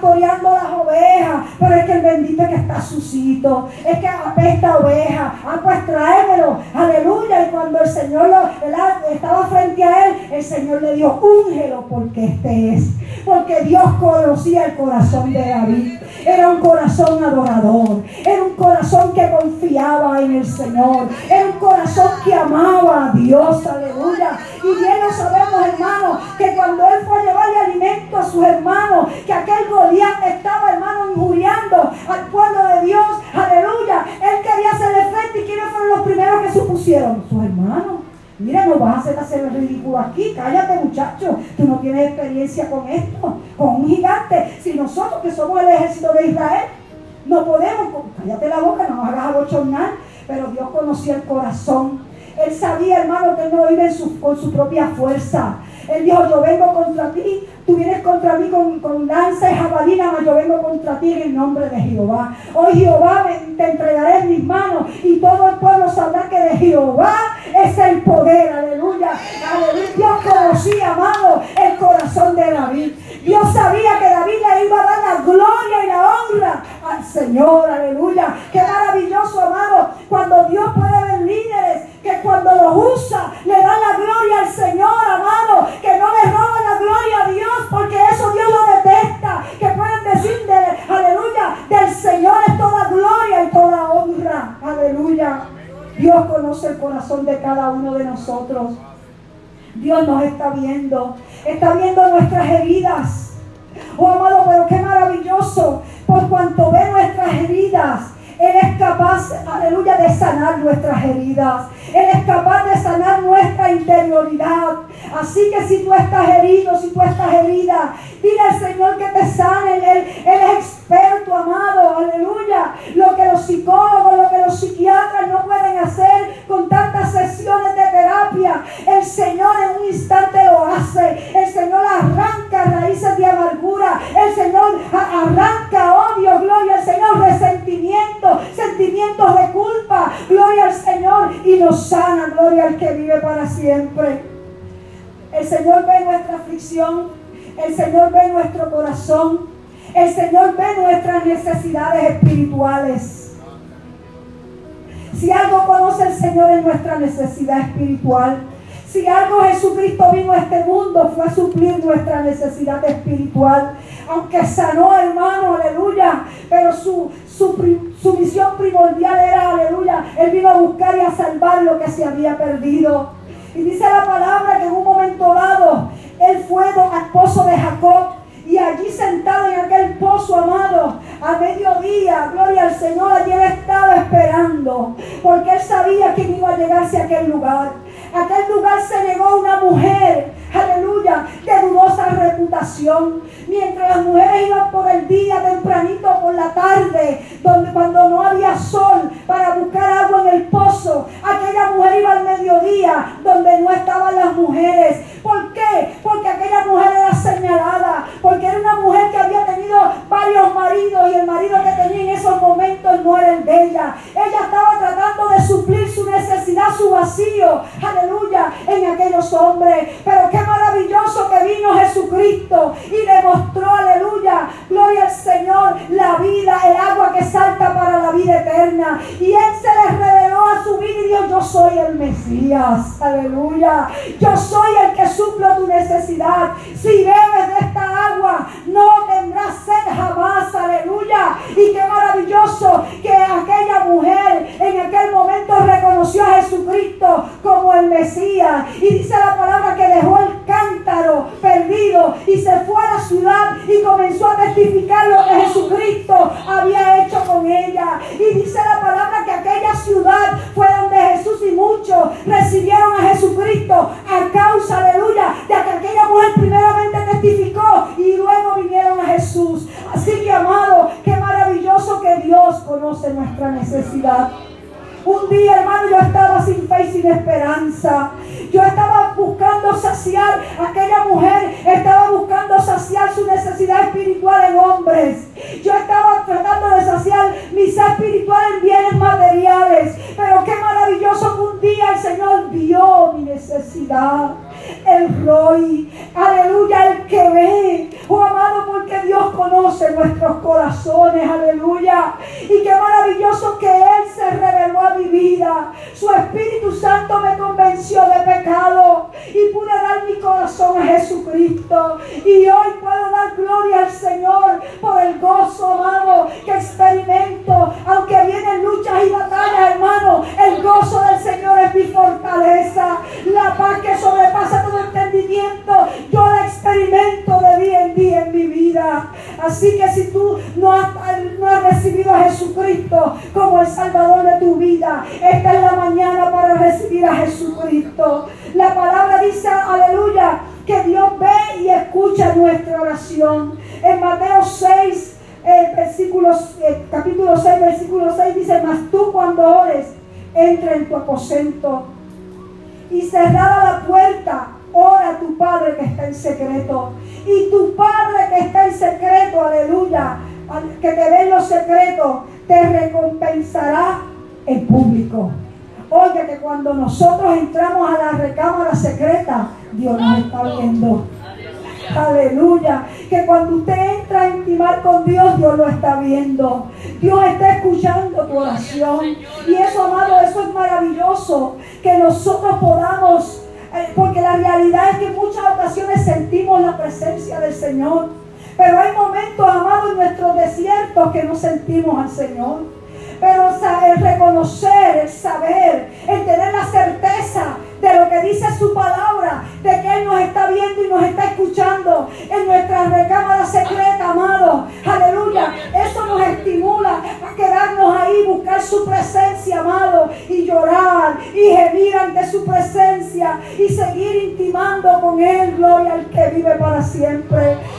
pastoreando las ovejas. Pero es que el bendito es que está sucito, es que apesta oveja. Ah, pues tráemelo, aleluya. Y cuando el Señor lo, estaba frente a él, el Señor le dijo, úngelo porque este es. Porque Dios conocía el corazón de David. Era un corazón adorador, era un corazón que confiaba en el Señor, era un corazón que amaba a Dios aleluya. Y bien lo sabemos, hermano, que cuando él fue a llevarle alimento a sus hermanos, que aquel Goliat estaba, hermano, injuriando al pueblo de Dios, aleluya. Él quería hacerle frente y quiénes fueron los primeros que supusieron, sus hermanos. Mira, no vas a hacer hacer el ridículo aquí. Cállate, muchacho. Tú no tienes experiencia con esto, con un gigante. Si nosotros que somos el ejército de Israel, no podemos, cállate la boca, no nos hagas abochornar. Pero Dios conocía el corazón él sabía, hermano, que él no iba con su propia fuerza. Él dijo, yo vengo contra ti, tú vienes contra mí con, con lanza y jabalina, mas yo vengo contra ti en el nombre de Jehová. Hoy Jehová te entregaré en mis manos y todo el pueblo sabrá que de Jehová es el poder, aleluya. aleluya. Dios conocía, amado, el corazón de David. Dios sabía que David le iba a dar la gloria y la honra al Señor, aleluya. Qué maravilloso, amado, cuando Dios puede ver líderes que cuando los usa le dan la gloria al Señor, amado, que no le roban la gloria a Dios, porque eso Dios lo detesta, que pueden decir, de, aleluya, del Señor es toda gloria y toda honra, aleluya. Dios conoce el corazón de cada uno de nosotros. Dios nos está viendo, está viendo nuestras heridas. Oh amado, pero qué maravilloso, por cuanto ve nuestras heridas, él es capaz, aleluya, de sanar nuestras heridas. Él es capaz de sanar nuestra interioridad. Así que si tú estás herido, si tú estás herida, dile al Señor que te sane. Él, él es experto, amado, aleluya. Lo que los psicólogos, lo que los psiquiatras no pueden hacer con tantas sesiones de terapia, el Señor en un instante lo hace. El Señor arranca raíces de amargura. El Señor arranca odio, gloria al Señor, resentimiento sentimientos de culpa. Gloria al Señor y nos sana. Gloria al que vive para siempre. El Señor ve nuestra aflicción. El Señor ve nuestro corazón. El Señor ve nuestras necesidades espirituales. Si algo conoce el Señor en nuestra necesidad espiritual, si algo Jesucristo vino a este mundo fue a suplir nuestra necesidad espiritual. Aunque sanó, hermano, aleluya. Pero su, su, misión primordial era, aleluya. Él vino a buscar y a salvar lo que se había perdido. Y dice la palabra que en un momento dado, él fue al pozo de Jacob. Y allí sentado en aquel pozo amado, a mediodía, gloria al Señor, allí él estaba esperando, porque él sabía que iba a llegarse a aquel lugar. Aquel lugar se negó una mujer, aleluya, de dudosa reputación. Mientras las mujeres iban por el día, tempranito por la tarde, donde cuando no había sol para buscar agua en el pozo, aquella mujer iba al mediodía, donde no estaban las mujeres. ¿Por qué? Porque aquella mujer era señalada, porque era una mujer que había tenido varios maridos y el marido que tenía en esos momentos no era el de ella. Ella estaba tratando de suplir su necesidad, su vacío, aleluya, en aquellos hombres. Pero qué maravilloso que vino Jesucristo y demostró, aleluya, gloria al Señor, la vida, el agua que salta para la vida eterna. Y Él se les reveló a su vida y dijo, yo soy el Mesías, aleluya. Yo soy el que suplo tu necesidad. Si bebes de esta agua, no tendrás sed jamás, aleluya. Y qué maravilloso que aquella mujer en aquel momento reconoció a Jesucristo como el Mesías. Y dice la palabra que dejó el perdido y se fue a la ciudad y comenzó a testificar lo que Jesucristo había hecho con ella. Y dice la palabra que aquella ciudad fue donde Jesús y muchos recibieron a Jesucristo a causa, aleluya, de que aquella mujer primeramente testificó y luego vinieron a Jesús. Así que, amado, qué maravilloso que Dios conoce nuestra necesidad. Un día, hermano, yo estaba sin fe y sin esperanza. Yo estaba buscando saciar, aquella mujer estaba buscando saciar su necesidad espiritual en hombres. Yo estaba tratando de saciar mi ser espiritual en bienes materiales. Pero qué maravilloso que un día el Señor vio mi necesidad el Roy, aleluya, el que ve. Oh amado, porque Dios conoce nuestros corazones, aleluya. Y qué maravilloso que Él se reveló a mi vida. Su Espíritu Santo me convenció de pecado y pude dar mi corazón a Jesucristo. Y hoy puedo dar gloria al Señor por el gozo, amado, Así que si tú no has, recibido a Jesucristo como el Salvador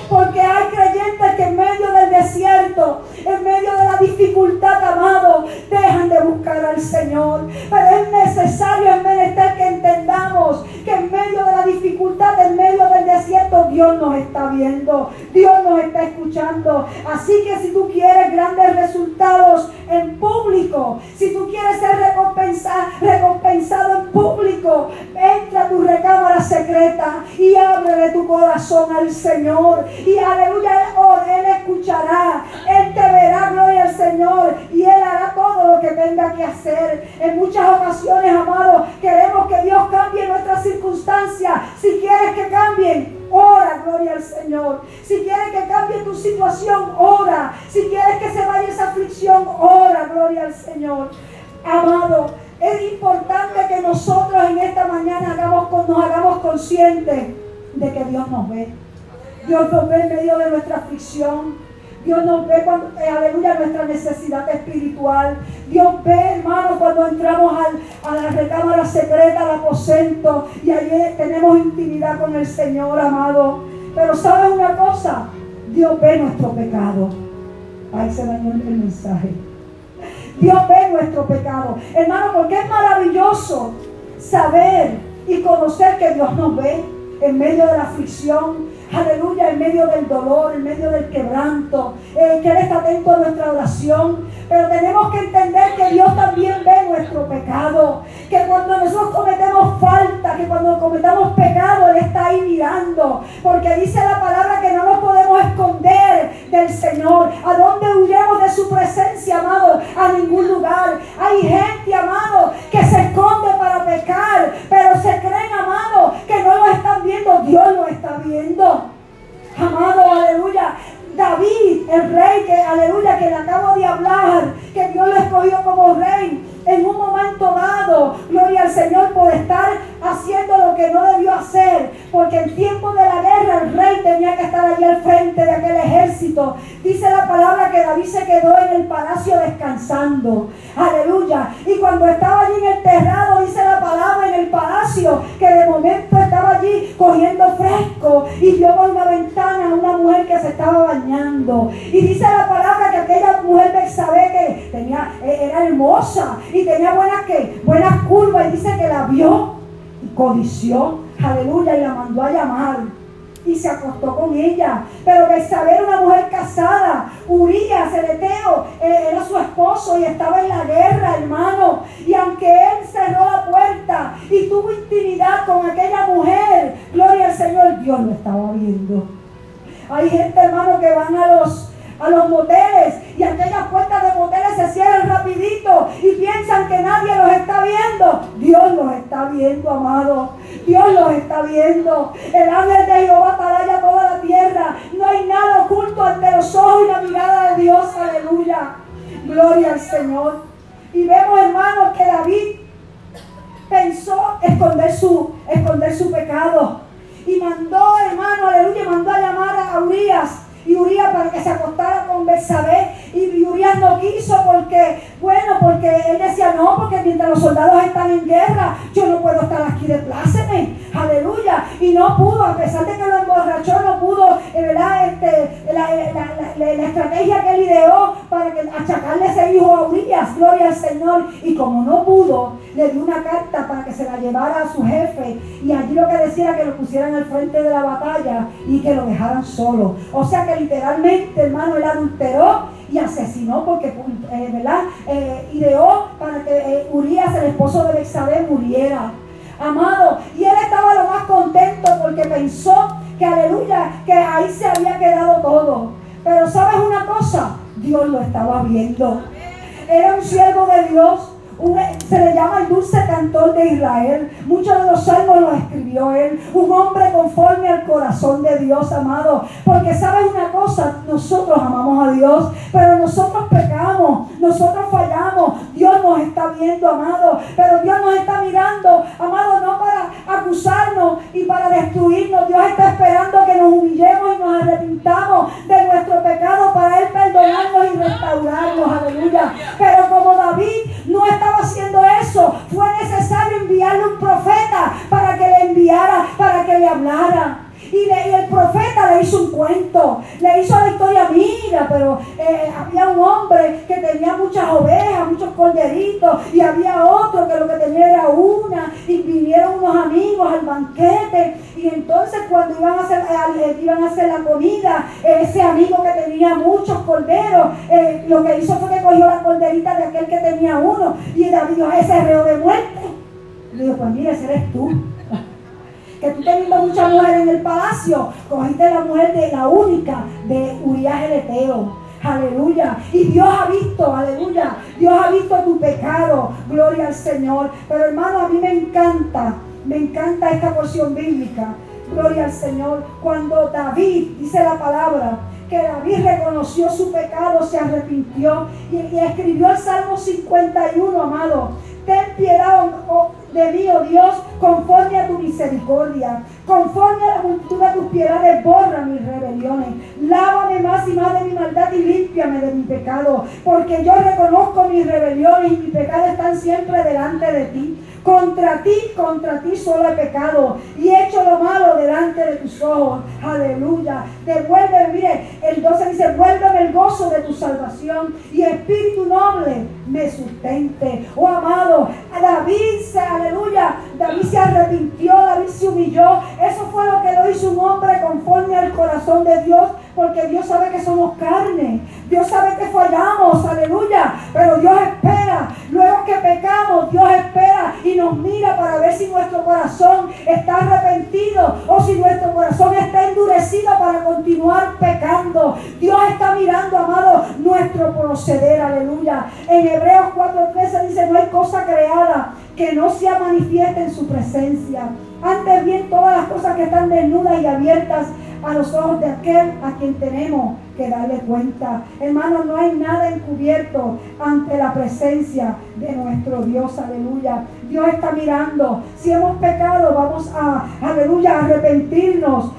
Porque hay creyentes que en medio del desierto, en medio de la dificultad, amado, dejan de buscar al Señor. Pero es necesario, es menester que entendamos que en medio de la dificultad, en medio del desierto, Dios nos está viendo, Dios nos está escuchando. Así que si tú quieres grandes resultados en público, si tú quieres ser recompensado, recompensado en público, entra a tu recámara secreta y ábrele tu corazón al Señor. Y aleluya, Él, él escuchará, Él te verá, gloria al Señor, y Él hará todo lo que tenga que hacer. En muchas ocasiones, amados, queremos que Dios cambie nuestras circunstancias. Si quieres que cambien, ora, gloria al Señor. Si quieres que cambie tu situación, ora. Si quieres que se vaya esa aflicción, ora, gloria al Señor. Amado, es importante que nosotros en esta mañana nos hagamos conscientes de que Dios nos ve. Dios nos ve en medio de nuestra aflicción. Dios nos ve cuando, eh, aleluya, nuestra necesidad espiritual. Dios ve, hermano, cuando entramos a la recámara secreta, al aposento, y allí tenemos intimidad con el Señor, amado. Pero ¿sabes una cosa? Dios ve nuestro pecado. Ahí se dañó el mensaje. Dios ve nuestro pecado. Hermano, porque es maravilloso saber y conocer que Dios nos ve en medio de la aflicción, aleluya, en medio del dolor, en medio del quebranto, eh, que Él está atento a nuestra oración. Pero tenemos que entender que Dios también ve nuestro pecado. Que cuando nosotros cometemos falta, que cuando cometamos pecado, Él está ahí mirando. Porque dice la palabra que no nos podemos esconder del Señor. ¿A dónde huiremos de su presencia, amado? A ningún lugar. Hay gente, amado, que se esconde para pecar, pero se Dios lo está viendo. Amado, aleluya. David, el rey que, aleluya, que le acabo de hablar, que Dios lo escogió como rey en un momento dado, gloria al Señor, por estar haciendo lo que no debió hacer, porque en tiempo de la guerra el rey tenía que estar allí al frente de aquel ejército. Dice la palabra que David se quedó en el palacio descansando, aleluya. Y cuando estaba allí en el terrado, dice la palabra en el palacio, que de momento estaba allí cogiendo fresco y vio por una ventana a una mujer que se estaba bañando. Y dice la palabra que aquella mujer sabe que tenía, era hermosa y tenía buenas, que, buenas curvas y dice que la vio y codició, aleluya, y la mandó a llamar y se acostó con ella. Pero Betsabé era una mujer casada. Urias, el Eteo, eh, era su esposo y estaba en la guerra, hermano. Y aunque él cerró la puerta y tuvo intimidad con aquella mujer, gloria al Señor, Dios lo estaba viendo. Hay gente, hermano, que van a los a los moteles y aquellas puertas de moteles se cierran rapidito y piensan que nadie los está viendo. Dios los está viendo, amado. Dios los está viendo. El ángel de Jehová allá toda la tierra. No hay nada oculto ante los ojos y la mirada de Dios. Aleluya. Gloria al Señor. Y vemos, hermanos, que David pensó esconder su, esconder su pecado. Y mandó, hermano, aleluya, mandó a llamar a Urias y Urias para que se acostara Y No quiso porque, bueno, porque él decía no, porque mientras los soldados están en guerra, yo no puedo estar aquí de pláceme, aleluya, y no pudo, a pesar de que lo emborrachó, no pudo, eh, ¿verdad? Este, la, estrategia que él ideó para que, achacarle ese hijo a Urias, gloria al Señor, y como no pudo, le dio una carta para que se la llevara a su jefe, y allí lo que decía era que lo pusieran al frente de la batalla y que lo dejaran solo. O sea que literalmente, hermano, él adulteró y asesinó porque, eh, ¿verdad? Eh, ideó para que eh, Urias, el esposo de Bexabé, muriera. Amado, y él estaba lo más contento porque pensó que, aleluya, que ahí se había quedado todo. Pero ¿sabes una cosa? Dios lo estaba viendo. Era un siervo de Dios se le llama el dulce cantor de Israel. Muchos de los salmos los escribió él. Un hombre conforme al corazón de Dios, amado. Porque sabes una cosa, nosotros amamos a Dios, pero nosotros pecamos, nosotros fallamos. Dios nos está viendo, amado. Pero Dios nos está mirando, amado, no para acusarnos y para destruirnos. Dios está esperando que nos humillemos y nos arrepintamos de nuestro pecado para Él perdonarnos y restaurarnos. Aleluya. Pero como David no estaba haciendo eso, fue necesario enviarle un profeta para que le enviara, para que le hablara. Y, el profeta le hizo un cuento, le hizo la historia, mira, pero eh, había un hombre que tenía muchas ovejas, muchos corderitos, y había otro que lo que tenía era una, y vinieron unos amigos al banquete, y entonces cuando iban a hacer, iban a hacer la comida, ese amigo que tenía muchos corderos, lo que hizo fue que cogió la corderita de aquel que tenía uno, y David dijo, ese reo de muerte. Le dijo, pues mira, ese eres tú que tú teniendo muchas mujeres en el palacio, cogiste la mujer de la única de Urias el Eteo. Aleluya. Y Dios ha visto, aleluya. Dios ha visto tu pecado. Gloria al Señor. Pero hermano, a mí me encanta, me encanta esta porción bíblica. Gloria al Señor. Cuando David, dice la palabra, que David reconoció su pecado, se arrepintió y, escribió el Salmo 51, amado. Ten piedad, oh, de mí, oh Dios, conforme a tu misericordia, conforme a la multitud de tus piedades, borra mis rebeliones. Lávame más y más de mi maldad y límpiame de mi pecado, porque yo reconozco mis rebeliones y mis pecados están siempre delante de ti. Contra ti, contra ti solo he pecado y he hecho lo malo delante de tus ojos. Aleluya. Devuélveme, mire, el 12 dice, vuélveme el gozo de tu salvación y espíritu noble me sustente. Oh amado, David, aleluya, David se arrepintió, David se humilló. Eso fue lo que lo hizo un hombre conforme al corazón de Dios porque Dios sabe que somos carne. Dios sabe que fallamos, aleluya. Pero Dios espera. Luego que pecamos, Dios espera y nos mira para ver si nuestro corazón está arrepentido o si nuestro corazón está endurecido para continuar pecando. Dios está mirando, amado, nuestro proceder, aleluya. En Hebreos 4:13 dice, no hay cosa creada que no sea manifiesta en su presencia. Antes bien, todas las cosas que están desnudas y abiertas a los ojos de aquel a quien tenemos que darle cuenta. Hermano, no hay nada encubierto ante la presencia de nuestro Dios. Aleluya. Dios está mirando. Si hemos pecado, vamos a, aleluya, arrepentirnos.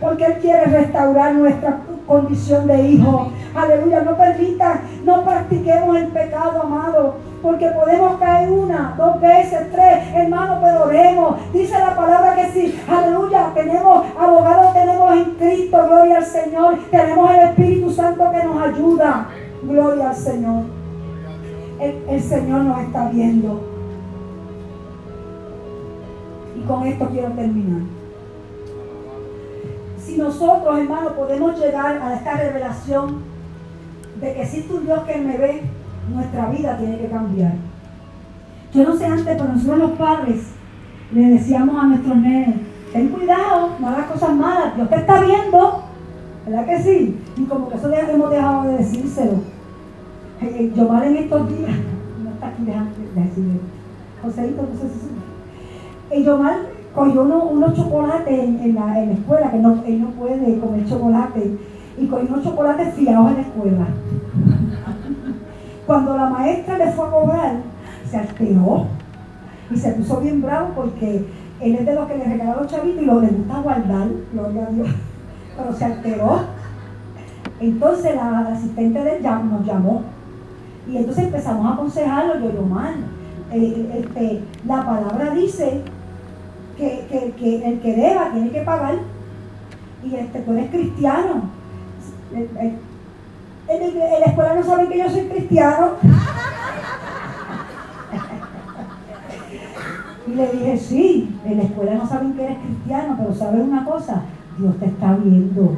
Porque Él quiere restaurar nuestra condición de hijo. Aleluya. No permita, no practiquemos el pecado, amado porque podemos caer una, dos veces, tres, hermano, pero oremos. Dice la palabra que sí, aleluya, tenemos abogados, tenemos en Cristo, gloria al Señor, tenemos el Espíritu Santo que nos ayuda, gloria al Señor. El, Señor nos está viendo. Y con esto quiero terminar. Si nosotros, hermano, podemos llegar a esta revelación de que existe un Dios que me ve, nuestra vida tiene que cambiar. Yo no sé antes, pero nosotros los padres le decíamos a nuestros nenes, ten cuidado, no hagas cosas malas, Dios te está viendo, ¿verdad que sí? Y como que eso ya hemos dejado de decírselo. Eh, eh, yo mal en estos días, no está aquí, déjame decirle, Joséito, no sé si Y yo mal cogió unos chocolates en, la, en, la, escuela, que no, él no puede comer chocolate, y cogió unos chocolates fiados en la escuela. Cuando la maestra le fue a cobrar, se alteró y se puso bien bravo porque él es de los que le regalaba los chavitos y lo le gusta guardar, gloria a Dios, pero se alteró. Entonces la, asistente de él nos llamó y entonces empezamos a aconsejarlo, yo, yo mal. Eh, este, la palabra dice que, el que deba tiene que pagar y este, tú eres cristiano. En, la escuela no saben que yo soy cristiano. y le dije, sí, en la escuela no saben que eres cristiano, pero sabes una cosa, Dios te está viendo.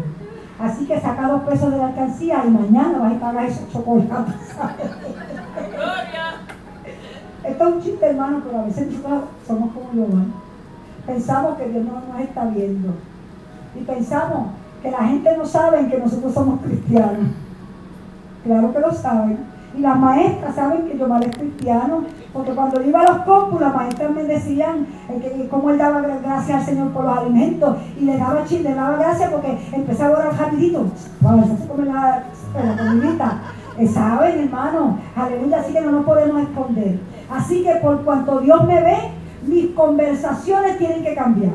Así que saca dos pesos de la alcancía y mañana vas a pagar esos chocolates. Esto es un chiste, hermano, pero a veces nosotros somos como yo, Pensamos que Dios no nos está viendo. Y pensamos que la gente no sabe que nosotros somos cristianos. Claro que lo saben. Y las maestras saben que yo mal es cristiano, porque cuando iba a los compus, las maestras me decían eh, que, cómo él daba gracias al Señor por los alimentos, y le daba chile, le daba gracias porque empezaba a orar rapidito. Wow, se come la, la comidita. Eh, saben, hermano, aleluya, así que no nos podemos esconder. Así que por cuanto Dios me ve, mis conversaciones tienen que cambiar.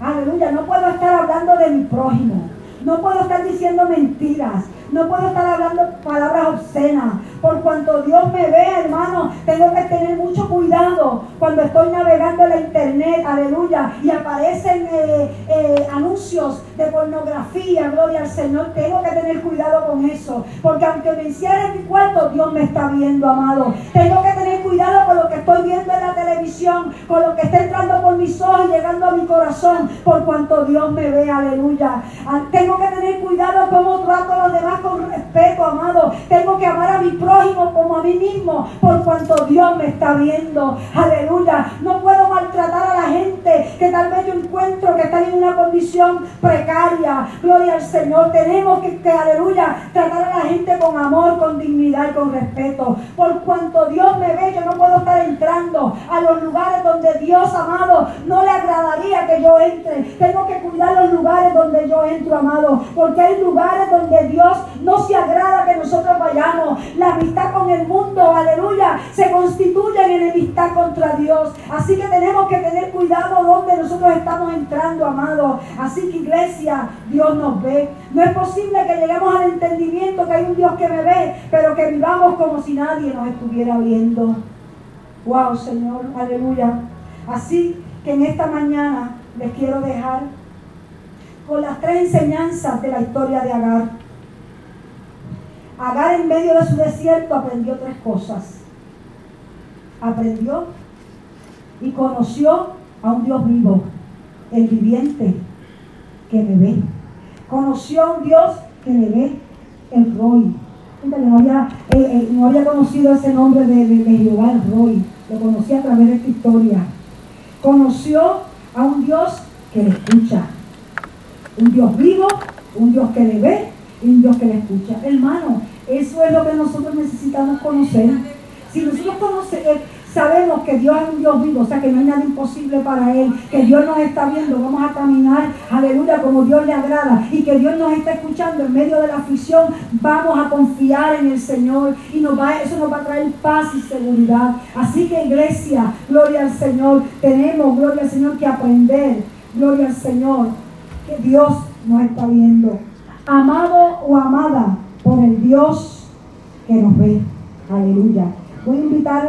Aleluya, no puedo estar hablando de mi prójimo. No puedo estar diciendo mentiras. No puedo estar hablando palabras obscenas. Por cuanto Dios me ve, hermano, tengo que tener mucho cuidado cuando estoy navegando en la internet, aleluya, y aparecen eh, eh, anuncios de pornografía, gloria al Señor. Tengo que tener cuidado con eso. Porque aunque me encierre en mi cuarto, Dios me está viendo, amado. Tengo que tener cuidado con lo que estoy viendo en la televisión, con lo que está entrando por mis ojos y llegando a mi corazón, por cuanto Dios me ve, aleluya. Ah, tengo que tener cuidado cómo trato a los demás con respeto, amado. Tengo que amar a mi prójimo como a mí mismo, por cuanto Dios me está viendo. Aleluya. No puedo maltratar a la gente que tal vez yo encuentro que están en una condición precaria. Gloria al Señor. Tenemos que, que, aleluya, tratar a la gente con amor, con dignidad y con respeto. Por cuanto Dios me ve, yo no puedo estar entrando a los lugares donde Dios, amado, no le agradaría que yo entre. Tengo que cuidar los lugares donde yo entro, amado. Porque hay lugares donde Dios no se agrada que nosotros vayamos. La amistad con el mundo, aleluya, se constituye en enemistad contra Dios. Así que tenemos que tener cuidado donde nosotros estamos entrando, amados. Así que iglesia, Dios nos ve. No es posible que lleguemos al entendimiento que hay un Dios que me ve, pero que vivamos como si nadie nos estuviera viendo. Wow, Señor, aleluya. Así que en esta mañana les quiero dejar con las tres enseñanzas de la historia de Agar. Agar en medio de su desierto aprendió tres cosas. Aprendió y conoció a un Dios vivo, el viviente, que me ve. Conoció a un Dios que le ve el Roy. No había, eh, eh, no había conocido ese nombre de, de, Jehová el Roy, lo conocía a través de esta historia. Conoció a un Dios que le escucha, un Dios vivo, un Dios que le ve y un Dios que le escucha. Hermano, eso es lo que nosotros necesitamos conocer. Si nosotros conocemos, eh, sabemos que Dios es un Dios vivo, o sea que no hay nada imposible para Él, que Dios nos está viendo, vamos a caminar, aleluya, como Dios le agrada, y que Dios nos está escuchando en medio de la aflicción, vamos a confiar en el Señor y eso nos va a traer paz y seguridad. Así que iglesia, gloria al Señor, tenemos, gloria al Señor, que aprender, gloria al Señor, que Dios nos está viendo. Amado o amada por el Dios que nos ve. Aleluya. Voy a invitar